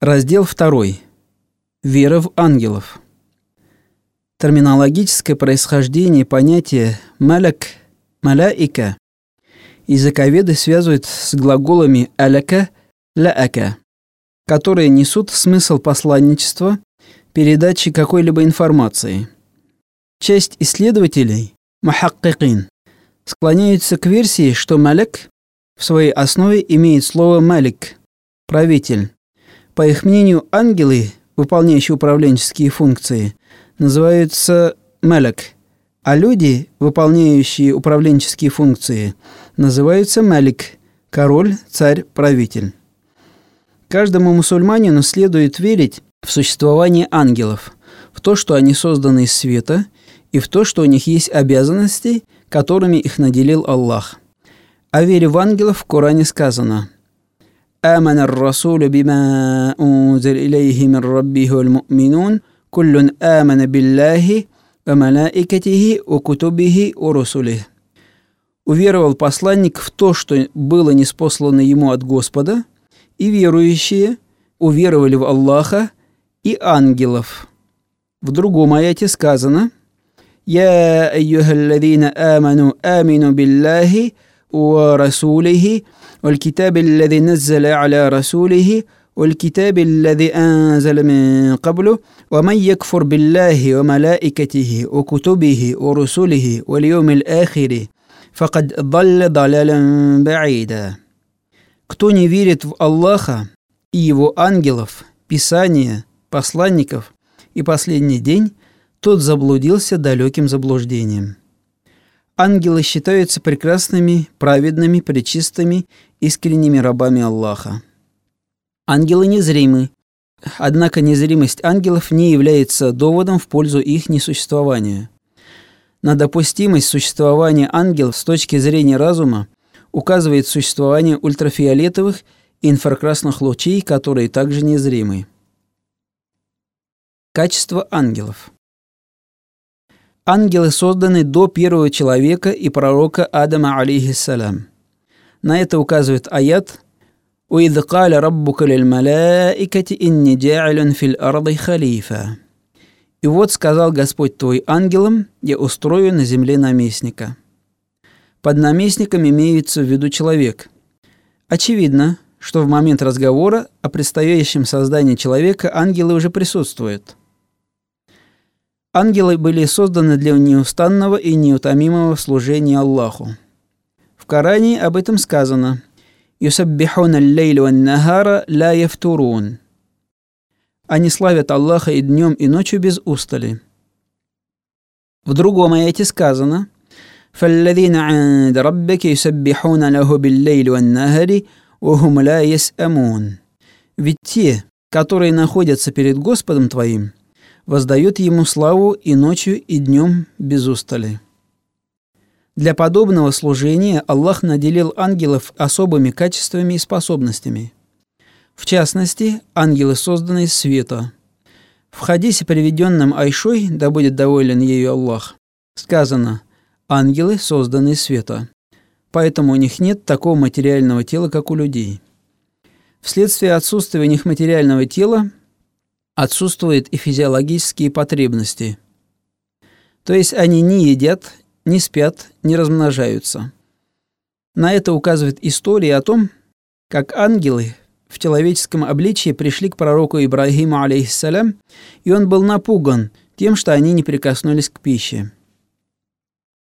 Раздел 2. Вера в ангелов. Терминологическое происхождение понятия «маляк» – «маляика» языковеды связывают с глаголами «аляка» – «ляака», которые несут смысл посланничества, передачи какой-либо информации. Часть исследователей – махаккикин – склоняются к версии, что «маляк» в своей основе имеет слово «малик» – «правитель», по их мнению, ангелы, выполняющие управленческие функции, называются «мелек», а люди, выполняющие управленческие функции, называются «малик» – король, царь, правитель. Каждому мусульманину следует верить в существование ангелов, в то, что они созданы из света, и в то, что у них есть обязанности, которыми их наделил Аллах. О вере в ангелов в Коране сказано – آمن الرسول بما أنزل إليه من ربه والمؤمنون كل آمن بالله وملائكته وكتبه ورسله Уверовал посланник в то, что было неспослано ему от Господа, и верующие уверовали в Аллаха и ангелов. В другом аяте сказано «Я айюхалладина аману амину биллахи ва расулихи والكتاب الذي نزل على رسوله والكتاب الذي أنزل من قبله ومن يكفر بالله وملائكته وكتبه ورسله واليوم الآخر فقد ضل ضلالا بعيدا Кто не верит в Аллаха и его ангелов, Писания, посланников и последний день, тот заблудился далеким заблуждением. Ангелы считаются прекрасными, праведными, пречистыми искренними рабами Аллаха. Ангелы незримы, однако незримость ангелов не является доводом в пользу их несуществования. На допустимость существования ангелов с точки зрения разума указывает существование ультрафиолетовых и инфракрасных лучей, которые также незримы. Качество ангелов. Ангелы созданы до первого человека и пророка Адама, алейхиссалям. На это указывает аят «Уидh каля раббука лиль малаикати инни джа'илун фил арды халифа». И вот сказал Господь твой ангелам, я устрою на земле наместника. Под наместником имеется в виду человек. Очевидно, что в момент разговора о предстоящем создании человека ангелы уже присутствуют. Ангелы были созданы для неустанного и неутомимого служения Аллаху. Коране об этом сказано. «Юсаббихуна лейлю нагара ла яфтурун». Они славят Аллаха и днем, и ночью без устали. В другом аяте сказано «Фаллазина анда раббаки юсаббихуна лаху биллейли ваннахари, вахум ла ясамун». Ведь те, которые находятся перед Господом твоим, воздают ему славу и ночью, и днем без устали. Для подобного служения Аллах наделил ангелов особыми качествами и способностями. В частности, ангелы созданы из света. В хадисе, приведенном Айшой, да будет доволен ею Аллах, сказано «ангелы созданы из света». Поэтому у них нет такого материального тела, как у людей. Вследствие отсутствия у них материального тела отсутствуют и физиологические потребности. То есть они не едят, не спят, не размножаются. На это указывает история о том, как ангелы в человеческом обличии пришли к пророку Ибрагиму, алейхиссалям, и он был напуган тем, что они не прикоснулись к пище.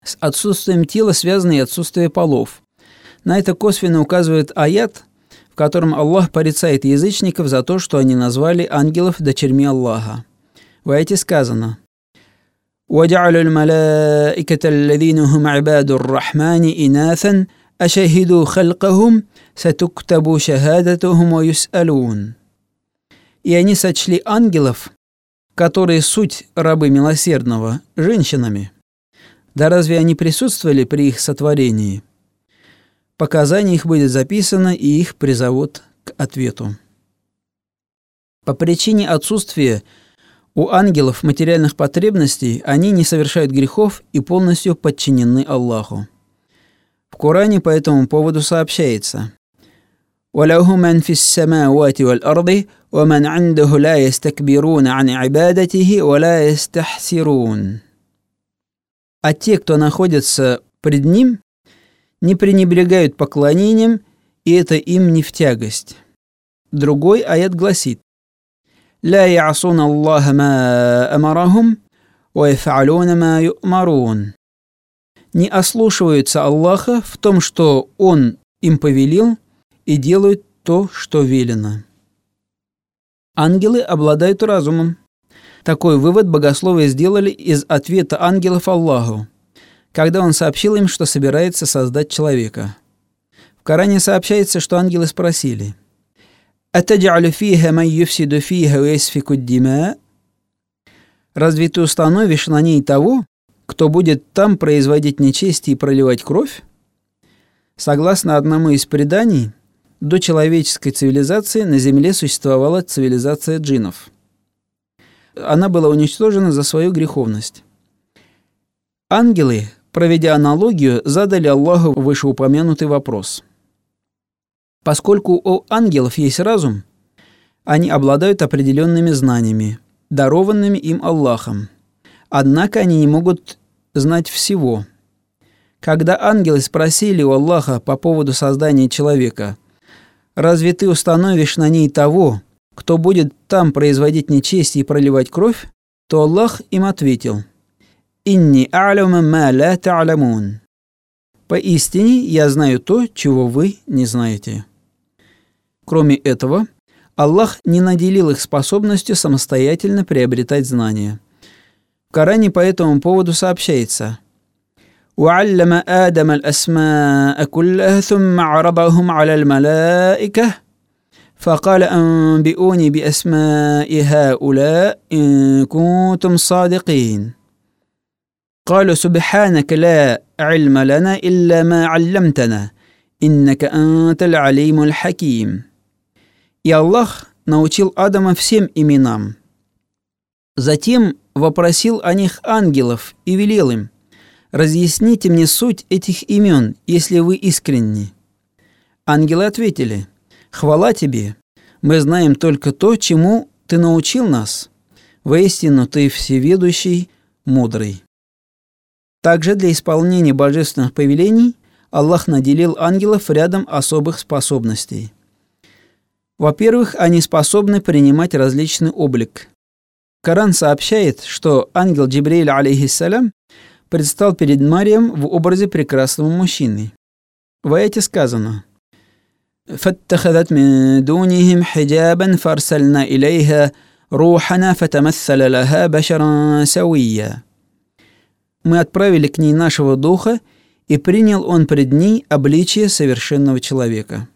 С отсутствием тела связано и отсутствие полов. На это косвенно указывает аят, в котором Аллах порицает язычников за то, что они назвали ангелов дочерьми Аллаха. В аяте сказано وجعلوا الملائكة الذين هم عباد الرحمن إناثا أشهدوا خلقهم ستكتب شهادتهم ويسألون И они сочли ангелов, которые суть рабы милосердного, женщинами. Да разве они присутствовали при их сотворении? Показание их будет записано, и их призовут к ответу. По причине отсутствия у ангелов материальных потребностей они не совершают грехов и полностью подчинены Аллаху. В Коране по этому поводу сообщается «Валяху ман фис самавати валь арды, ва ман андаху ла ястакбирун ан ибадатихи. А те, кто находится пред ним, не пренебрегают поклонением, и это им не в тягость. Другой аят гласит «Ля ясун Аллаха ма амарахум, ва яфалуна ма ю'марун» не ослушиваются Аллаха в том, что Он им повелел, и делают то, что велено. Ангелы обладают разумом. Такой вывод богословы сделали из ответа ангелов Аллаху, когда он сообщил им, что собирается создать человека. В Коране сообщается, что ангелы спросили «Атаджалю фиха май юфсиду фиха Разве ты установишь на ней того, кто будет там производить нечестие и проливать кровь? Согласно одному из преданий, до человеческой цивилизации на Земле существовала цивилизация джинов. Она была уничтожена за свою греховность. Ангелы, проведя аналогию, задали Аллаху вышеупомянутый вопрос. Поскольку у ангелов есть разум, они обладают определенными знаниями, дарованными им Аллахом – Однако они не могут знать всего. Когда ангелы спросили у Аллаха по поводу создания человека, «Разве ты установишь на ней того, кто будет там производить нечестие и проливать кровь?» то Аллах им ответил, «Инни а'лама ма ла та'ламун». Поистине я знаю то, чего вы не знаете. Кроме этого, Аллах не наделил их способностью самостоятельно приобретать знания – в Коране по этому поводу сообщается وعلم آدم الأسماء كلها ثم عرضهم على الملائكة فقال أنبئوني بأسماء هؤلاء إن كنتم صادقين قالوا سبحانك لا علم لنا إلا ما علمتنا إنك أنت العليم الحكيم И Аллах научил Адама всем именам. Затем вопросил о них ангелов и велел им, «Разъясните мне суть этих имен, если вы искренни». Ангелы ответили, «Хвала тебе, мы знаем только то, чему ты научил нас. Воистину ты всеведущий, мудрый». Также для исполнения божественных повелений Аллах наделил ангелов рядом особых способностей. Во-первых, они способны принимать различный облик, Коран сообщает, что ангел Джибриль, алейхиссалям, предстал перед Марием в образе прекрасного мужчины. В аяте сказано فاتخذت من دونهم حجابا فارسلنا إليها روحنا فتمثل لها بشرا سويا мы отправили к ней нашего духа, и принял он пред ней обличие совершенного человека.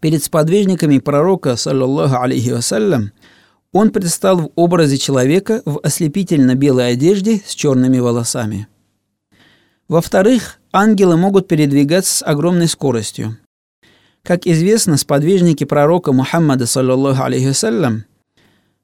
Перед сподвижниками пророка, саллаллаху алейхи вассалям, он предстал в образе человека в ослепительно-белой одежде с черными волосами. Во-вторых, ангелы могут передвигаться с огромной скоростью. Как известно, сподвижники пророка Мухаммада, саллаллаху алейхи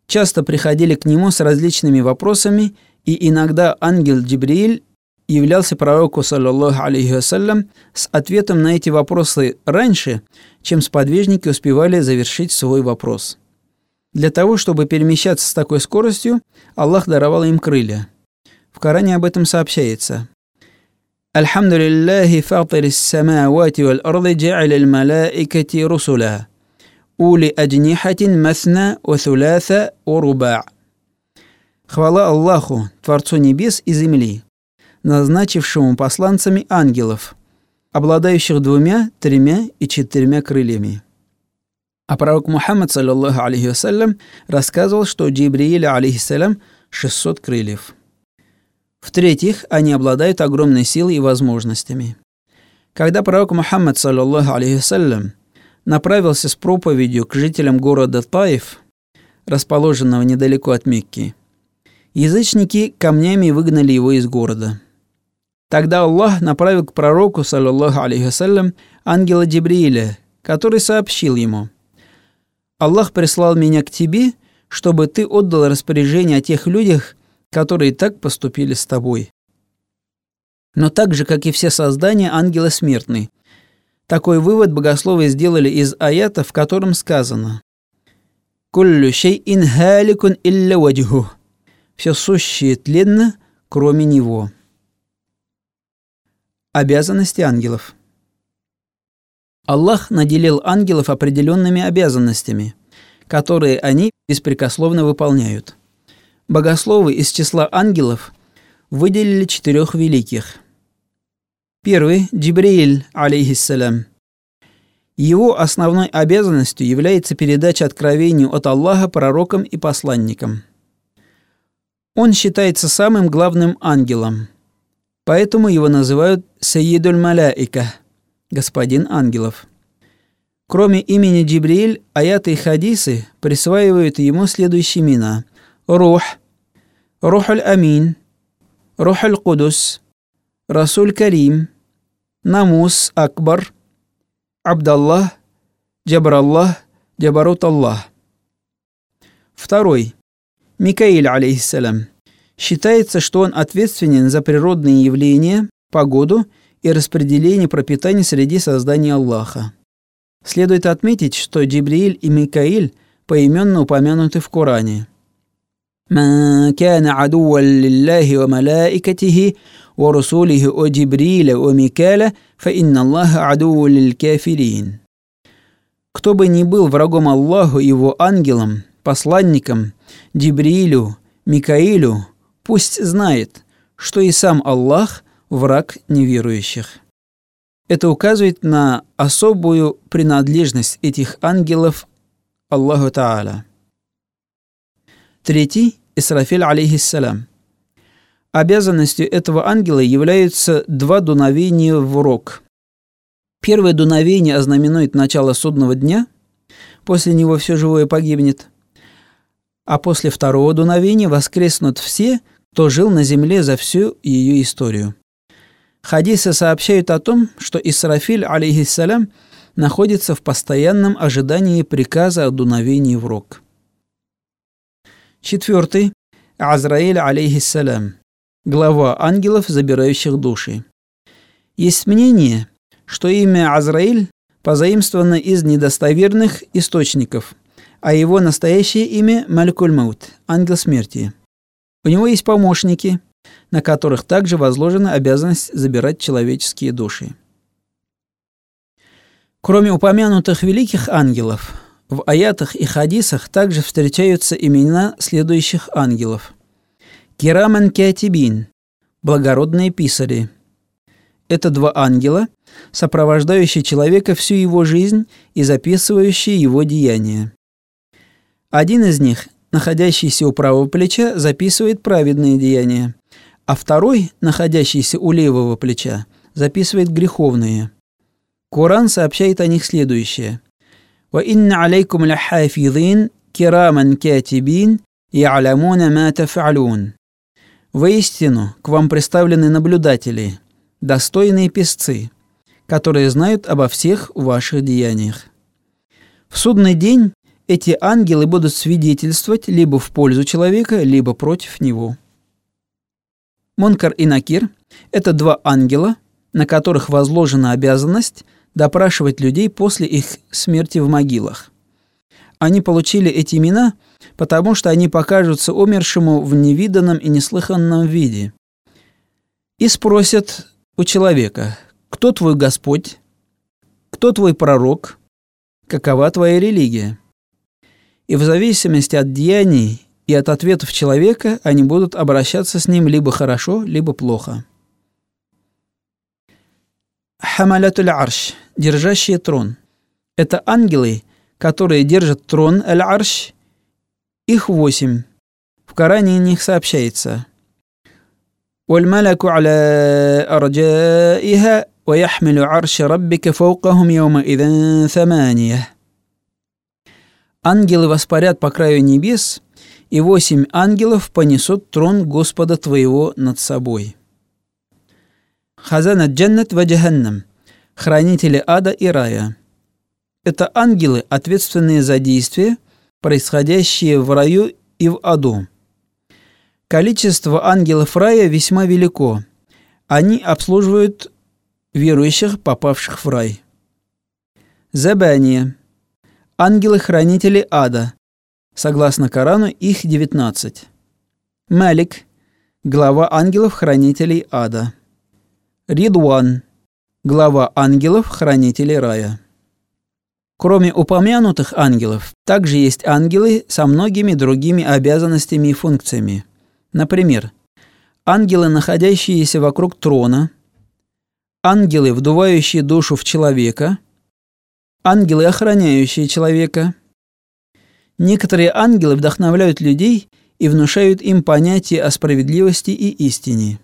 часто приходили к нему с различными вопросами, и иногда ангел Джибрииль являлся пророку, саллаллаху алейхи с ответом на эти вопросы раньше, чем сподвижники успевали завершить свой вопрос – для того, чтобы перемещаться с такой скоростью, Аллах даровал им крылья. В Коране об этом сообщается. الحمد لله فاطر السماوات والأرض جعل الملائكة رسلا أولي أجنحة مثنى وثلاث ورباع Хвала Аллаху, Творцу небес и земли, назначившему посланцами ангелов, обладающих двумя, тремя и четырьмя крыльями. А пророк Мухаммад, саллаллаху алейхи вассалям, рассказывал, что у Джибрииля, алейхиссалям, 600 крыльев. В-третьих, они обладают огромной силой и возможностями. Когда пророк Мухаммад, саллаллаху алейхи вассалям, направился с проповедью к жителям города Таиф, расположенного недалеко от Мекки, язычники камнями выгнали его из города. Тогда Аллах направил к пророку, саллаллаху алейхи вассалям, ангела Джибрииля, который сообщил ему – Аллах прислал меня к тебе, чтобы ты отдал распоряжение о тех людях, которые так поступили с тобой. Но так же, как и все создания, ангелы смертны. Такой вывод богословы сделали из аята, в котором сказано «Куллю шей'ин халикун илля ваджху» «Все сущее тленно, кроме него». Обязанности ангелов Аллах наделил ангелов определенными обязанностями, которые они беспрекословно выполняют. Богословы из числа ангелов выделили четырех великих. Первый – Джибрииль, алейхиссалям – его основной обязанностью является передача откровению от Аллаха пророкам и посланникам. Он считается самым главным ангелом, поэтому его называют Саидуль Маляика – господин ангелов. Кроме имени Джибрииль, аяты и хадисы присваивают ему следующие имена – Рух, Рухаль Амин, Рухаль Кудус, Расуль Карим, Намус Акбар – Абдаллах, Джабраллах, Джабарут Аллах. Второй. Микаиль, алейхиссалям. Считается, что он ответственен за природные явления, погоду и распределение пропитания среди созданий Аллаха. Следует отметить, что Джибрииль и Микаиль поименно упомянуты в Коране. من كان عدوا لله وملائكته ورسوله وجبريل وميكال فإن الله عدو للكافرين. Кто бы ни был врагом Аллаху и его ангелам, посланникам, Джибриилю, Микаилю, пусть знает, что и сам Аллах – враг неверующих. Это указывает на особую принадлежность этих ангелов Аллаху Та'аля. Третий – Исрафиль, алейхиссалям. Обязанностью этого ангела являются два дуновения в рог. Первое дуновение ознаменует начало судного дня, после него все живое погибнет, а после второго дуновения воскреснут все, кто жил на земле за всю ее историю. Хадисы сообщают о том, что Исрафиль, алейхиссалям, находится в постоянном ожидании приказа о дуновении в рог. Четвертый – Азраиль, алейхиссалям, глава ангелов, забирающих души. Есть мнение, что имя Азраиль позаимствовано из недостоверных источников, а его настоящее имя – Малькуль Маут, ангел смерти. У него есть помощники, на которых также возложена обязанность забирать человеческие души. Кроме упомянутых великих ангелов – в аятах и хадисах также встречаются имена следующих ангелов. Кираман Киатибин – благородные писари. Это два ангела, сопровождающие человека всю его жизнь и записывающие его деяния. Один из них, находящийся у правого плеча, записывает праведные деяния, а второй, находящийся у левого плеча, записывает греховные. Коран сообщает о них следующее – وإن عليكم لحافظين كراما كاتبين يعلمون ما تفعلون. Воистину, к вам представлены наблюдатели, достойные песцы, которые знают обо всех ваших деяниях. В судный день эти ангелы будут свидетельствовать либо в пользу человека, либо против него. Монкар и Накир – это два ангела, на которых возложена обязанность допрашивать людей после их смерти в могилах. Они получили эти имена, потому что они покажутся умершему в невиданном и неслыханном виде. И спросят у человека, кто твой Господь, кто твой пророк, какова твоя религия И в зависимости от деяний и от ответов человека они будут обращаться с ним либо хорошо, либо плохо. Хамалятуль арш, держащие трон. Это ангелы, которые держат трон Аль-Арш. Их восемь. В Коране о них сообщается. والملك على أرجائها ويحمل عرش ربك فوقهم يومئذ ثمانية. Ангелы воспарят по краю небес, и восемь ангелов понесут трон Господа твоего над собой. Хазана Джаннат ва Джаханнам, хранители ада и рая. Это ангелы, ответственные за действия, происходящие в раю и в аду. Количество ангелов рая весьма велико. Они обслуживают верующих, попавших в рай. Забание. Ангелы-хранители ада. Согласно Корану, их 19. Малик – глава ангелов-хранителей ада. Ридуан – глава ангелов-хранителей рая. Кроме упомянутых ангелов, также есть ангелы со многими другими обязанностями и функциями. Например, ангелы, находящиеся вокруг трона, ангелы, вдувающие душу в человека, ангелы, охраняющие человека. Некоторые ангелы вдохновляют людей и внушают им понятие о справедливости и истине.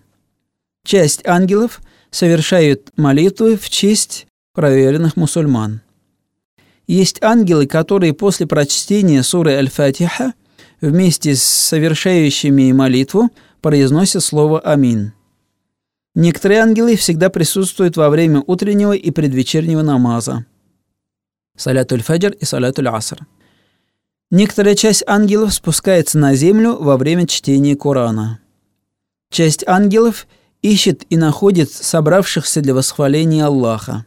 Часть ангелов совершают молитвы в честь проверенных мусульман. Есть ангелы, которые после прочтения суры Аль-Фатиха вместе с совершающими молитву произносят слово «Амин». Некоторые ангелы всегда присутствуют во время утреннего и предвечернего намаза. Салятуль Фаджр и Салятуль Аср. Некоторая часть ангелов спускается на землю во время чтения Корана. Часть ангелов ищет и находит собравшихся для восхваления Аллаха.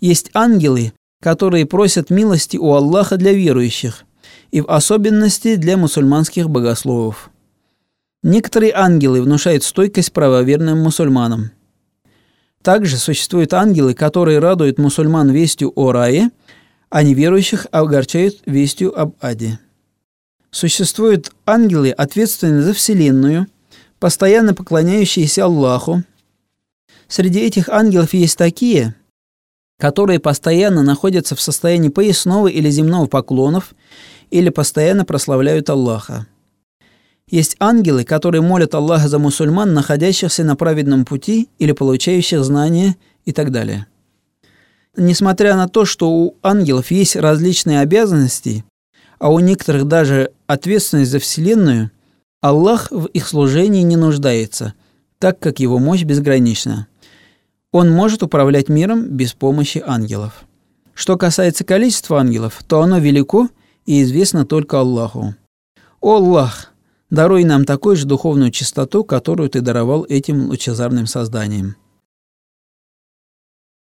Есть ангелы, которые просят милости у Аллаха для верующих, и в особенности для мусульманских богословов. Некоторые ангелы внушают стойкость правоверным мусульманам. Также существуют ангелы, которые радуют мусульман вестью о рае, а неверующих огорчают вестью об аде. Существуют ангелы, ответственные за Вселенную, постоянно поклоняющиеся Аллаху. Среди этих ангелов есть такие – которые постоянно находятся в состоянии поясного или земного поклонов или постоянно прославляют Аллаха. Есть ангелы, которые молят Аллаха за мусульман, находящихся на праведном пути или получающих знания и так далее. Несмотря на то, что у ангелов есть различные обязанности, а у некоторых даже ответственность за Вселенную, Аллах в их служении не нуждается, так как его мощь безгранична. Он может управлять миром без помощи ангелов. Что касается количества ангелов, то оно велико и известно только Аллаху. О Аллах, даруй нам такую же духовную чистоту, которую Ты даровал этим лучезарным созданиям.